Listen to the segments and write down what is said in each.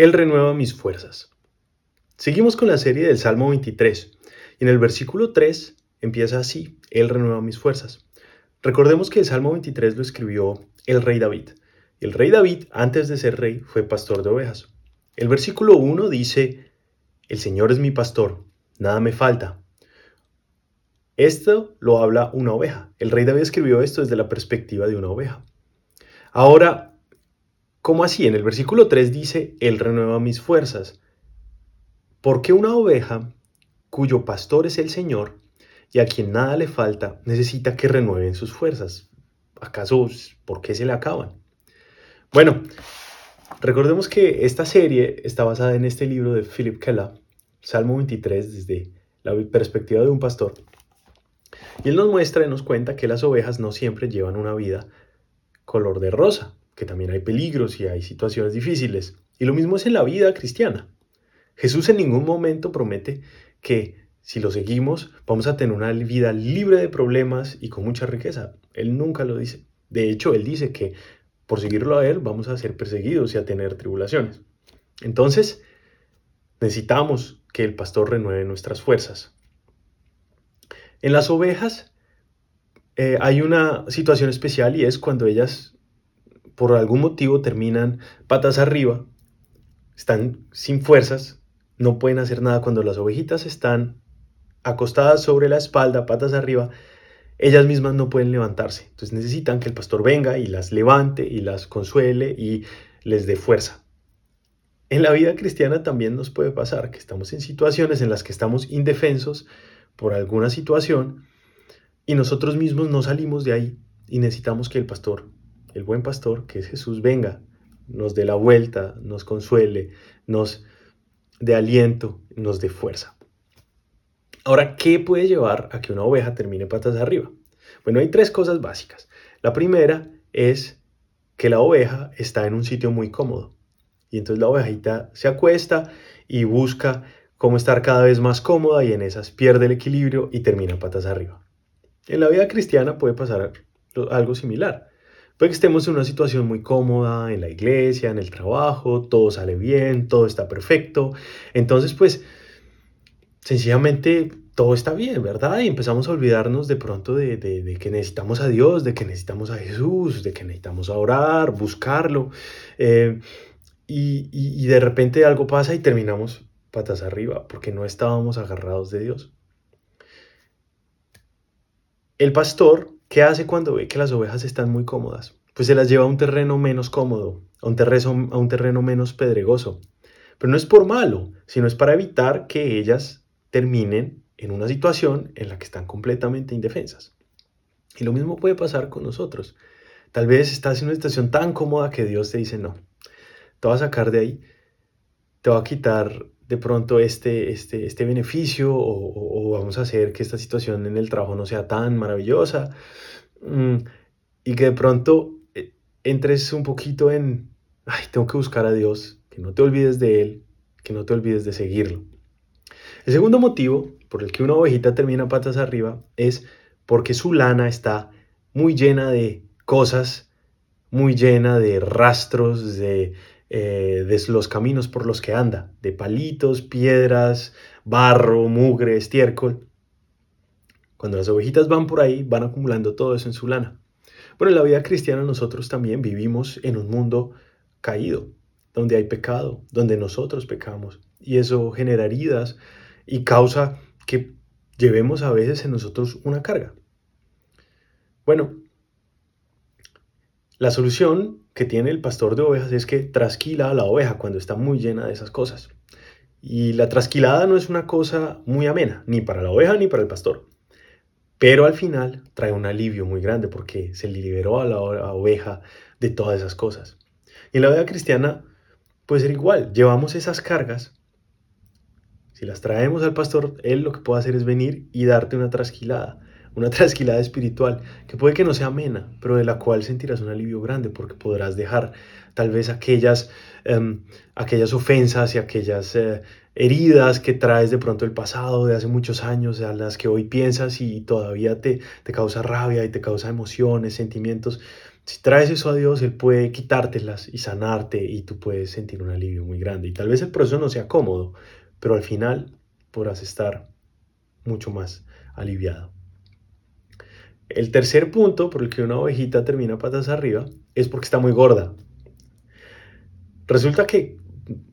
Él renueva mis fuerzas. Seguimos con la serie del Salmo 23 y en el versículo 3 empieza así, Él renueva mis fuerzas. Recordemos que el Salmo 23 lo escribió el rey David. El rey David, antes de ser rey, fue pastor de ovejas. El versículo 1 dice, El Señor es mi pastor, nada me falta. Esto lo habla una oveja. El rey David escribió esto desde la perspectiva de una oveja. Ahora, ¿Cómo así? En el versículo 3 dice, Él renueva mis fuerzas. ¿Por qué una oveja cuyo pastor es el Señor y a quien nada le falta necesita que renueven sus fuerzas? ¿Acaso por qué se le acaban? Bueno, recordemos que esta serie está basada en este libro de Philip Keller, Salmo 23, desde la perspectiva de un pastor. Y él nos muestra y nos cuenta que las ovejas no siempre llevan una vida color de rosa que también hay peligros y hay situaciones difíciles. Y lo mismo es en la vida cristiana. Jesús en ningún momento promete que si lo seguimos vamos a tener una vida libre de problemas y con mucha riqueza. Él nunca lo dice. De hecho, él dice que por seguirlo a él vamos a ser perseguidos y a tener tribulaciones. Entonces, necesitamos que el pastor renueve nuestras fuerzas. En las ovejas eh, hay una situación especial y es cuando ellas por algún motivo terminan patas arriba, están sin fuerzas, no pueden hacer nada cuando las ovejitas están acostadas sobre la espalda, patas arriba, ellas mismas no pueden levantarse. Entonces necesitan que el pastor venga y las levante y las consuele y les dé fuerza. En la vida cristiana también nos puede pasar que estamos en situaciones en las que estamos indefensos por alguna situación y nosotros mismos no salimos de ahí y necesitamos que el pastor el buen pastor, que es Jesús, venga, nos dé la vuelta, nos consuele, nos dé aliento, nos dé fuerza. Ahora, ¿qué puede llevar a que una oveja termine patas arriba? Bueno, hay tres cosas básicas. La primera es que la oveja está en un sitio muy cómodo. Y entonces la ovejita se acuesta y busca cómo estar cada vez más cómoda y en esas pierde el equilibrio y termina patas arriba. En la vida cristiana puede pasar algo similar. Puede que estemos en una situación muy cómoda, en la iglesia, en el trabajo, todo sale bien, todo está perfecto. Entonces, pues, sencillamente todo está bien, ¿verdad? Y empezamos a olvidarnos de pronto de, que necesitamos a Dios, de que necesitamos a Jesús, de que necesitamos orar, buscarlo. Eh, y de repente algo pasa y terminamos patas arriba porque no estábamos agarrados de Dios. El pastor ¿Qué hace cuando ve que las ovejas están muy cómodas? Pues se las lleva a un terreno menos cómodo, a un terreno, a un terreno menos pedregoso. Pero no es por malo, sino es para evitar que ellas terminen en una situación en la que están completamente indefensas. Y lo mismo puede pasar con nosotros. Tal vez estás en una situación tan cómoda que Dios te dice, no, te va a sacar de ahí, te va a quitar de pronto este, este, este beneficio o, vamos a hacer que esta situación en el trabajo no sea tan maravillosa mm, y que de pronto eh, entres un poquito en, ay, tengo que buscar a Dios, que no te olvides de Él, que no te olvides de seguirlo. El segundo motivo por el que una ovejita termina patas arriba es porque su lana está muy llena de cosas, muy llena de rastros, de eh, de los caminos por los que anda, de palitos, piedras, barro, mugre, estiércol. Cuando las ovejitas van por ahí, van acumulando todo eso en su lana. Bueno, en la vida cristiana nosotros también vivimos en un mundo caído, donde hay pecado, donde nosotros pecamos. Y eso genera heridas y causa que llevemos a veces en nosotros una carga. Bueno, la solución que tiene el pastor de ovejas es que trasquila a la oveja cuando está muy llena de esas cosas. Y la trasquilada no es una cosa muy amena, ni para la oveja ni para el pastor. Pero al final trae un alivio muy grande porque se liberó a la oveja de todas esas cosas. Y en la vida cristiana puede ser igual. Llevamos esas cargas. Si las traemos al pastor, él lo que puede hacer es venir y darte una trasquilada una trasquilada espiritual que puede que no sea amena, pero de la cual sentirás un alivio grande porque podrás dejar tal vez aquellas, em, aquellas ofensas y aquellas eh, heridas que traes de pronto el pasado de hace muchos años, a las que hoy piensas y todavía te, te causa rabia y te causa emociones, sentimientos. si traes eso a Dios, Él puede quitártelas y sanarte y tú puedes sentir un alivio muy grande. Y tal vez el proceso no sea cómodo, pero al final podrás estar mucho más aliviado. El tercer punto por el que una ovejita termina patas arriba es porque está muy gorda. Resulta que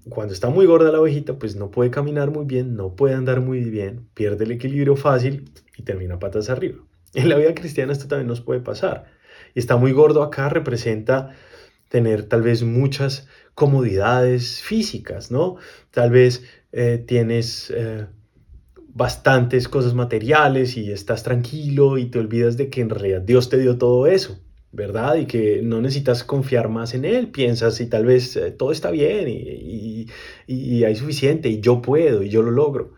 cuando está muy gorda la ovejita, pues no puede caminar muy bien, no puede andar muy bien, pierde el equilibrio fácil y termina patas arriba. En la vida cristiana esto también nos puede pasar. Y está muy gordo acá representa tener tal vez muchas comodidades físicas, ¿no? Tal vez eh, tienes eh, bastantes cosas materiales y estás tranquilo y te olvidas de que en realidad Dios te dio todo eso, ¿verdad? Y que no necesitas confiar más en Él, piensas y tal vez eh, todo está bien y, y hay suficiente y yo puedo y yo lo logro.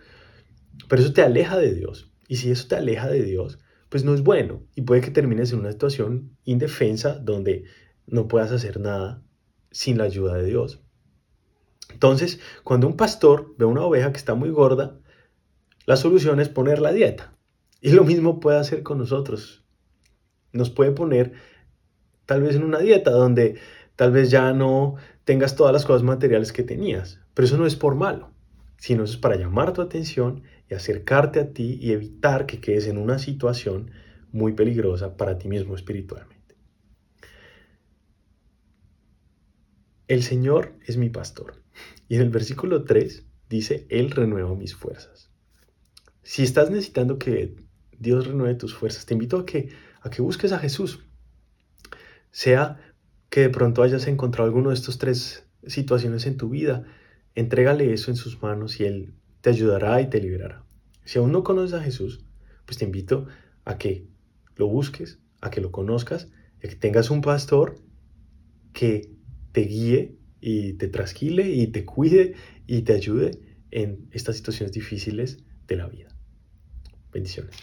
Pero eso te aleja de Dios. Y si eso te aleja de Dios, pues no es bueno y puede que termines en una situación indefensa donde no puedas hacer nada sin la ayuda de Dios. Entonces, cuando un pastor ve una oveja que está muy gorda, la solución es poner la dieta. Y lo mismo puede hacer con nosotros. Nos puede poner tal vez en una dieta donde tal vez ya no tengas todas las cosas materiales que tenías. Pero eso no es por malo, sino es para llamar tu atención y acercarte a ti y evitar que quedes en una situación muy peligrosa para ti mismo espiritualmente. El Señor es mi pastor. Y en el versículo 3 dice, Él renueva mis fuerzas. Si estás necesitando que Dios renueve tus fuerzas, te invito a que, a que busques a Jesús. Sea que de pronto hayas encontrado alguno de estos tres situaciones en tu vida, entrégale eso en sus manos y Él te ayudará y te liberará. Si aún no conoces a Jesús, pues te invito a que lo busques, a que lo conozcas, a que tengas un pastor que te guíe y te trasquile y te cuide y te ayude en estas situaciones difíciles de la vida. Bendiciones.